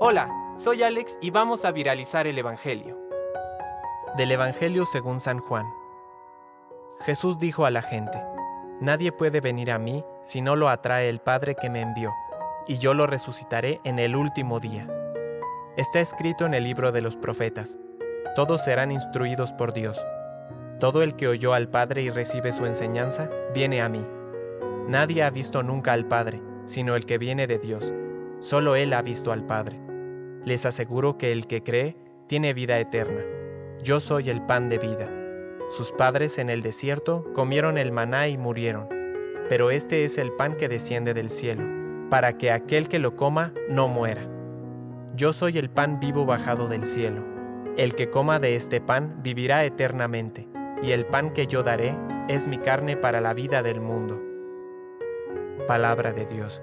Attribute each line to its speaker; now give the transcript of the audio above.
Speaker 1: Hola, soy Alex y vamos a viralizar el Evangelio.
Speaker 2: Del Evangelio según San Juan. Jesús dijo a la gente, Nadie puede venir a mí si no lo atrae el Padre que me envió, y yo lo resucitaré en el último día. Está escrito en el libro de los profetas, todos serán instruidos por Dios. Todo el que oyó al Padre y recibe su enseñanza, viene a mí. Nadie ha visto nunca al Padre, sino el que viene de Dios. Solo Él ha visto al Padre. Les aseguro que el que cree tiene vida eterna. Yo soy el pan de vida. Sus padres en el desierto comieron el maná y murieron. Pero este es el pan que desciende del cielo, para que aquel que lo coma no muera. Yo soy el pan vivo bajado del cielo. El que coma de este pan vivirá eternamente, y el pan que yo daré es mi carne para la vida del mundo. Palabra de Dios.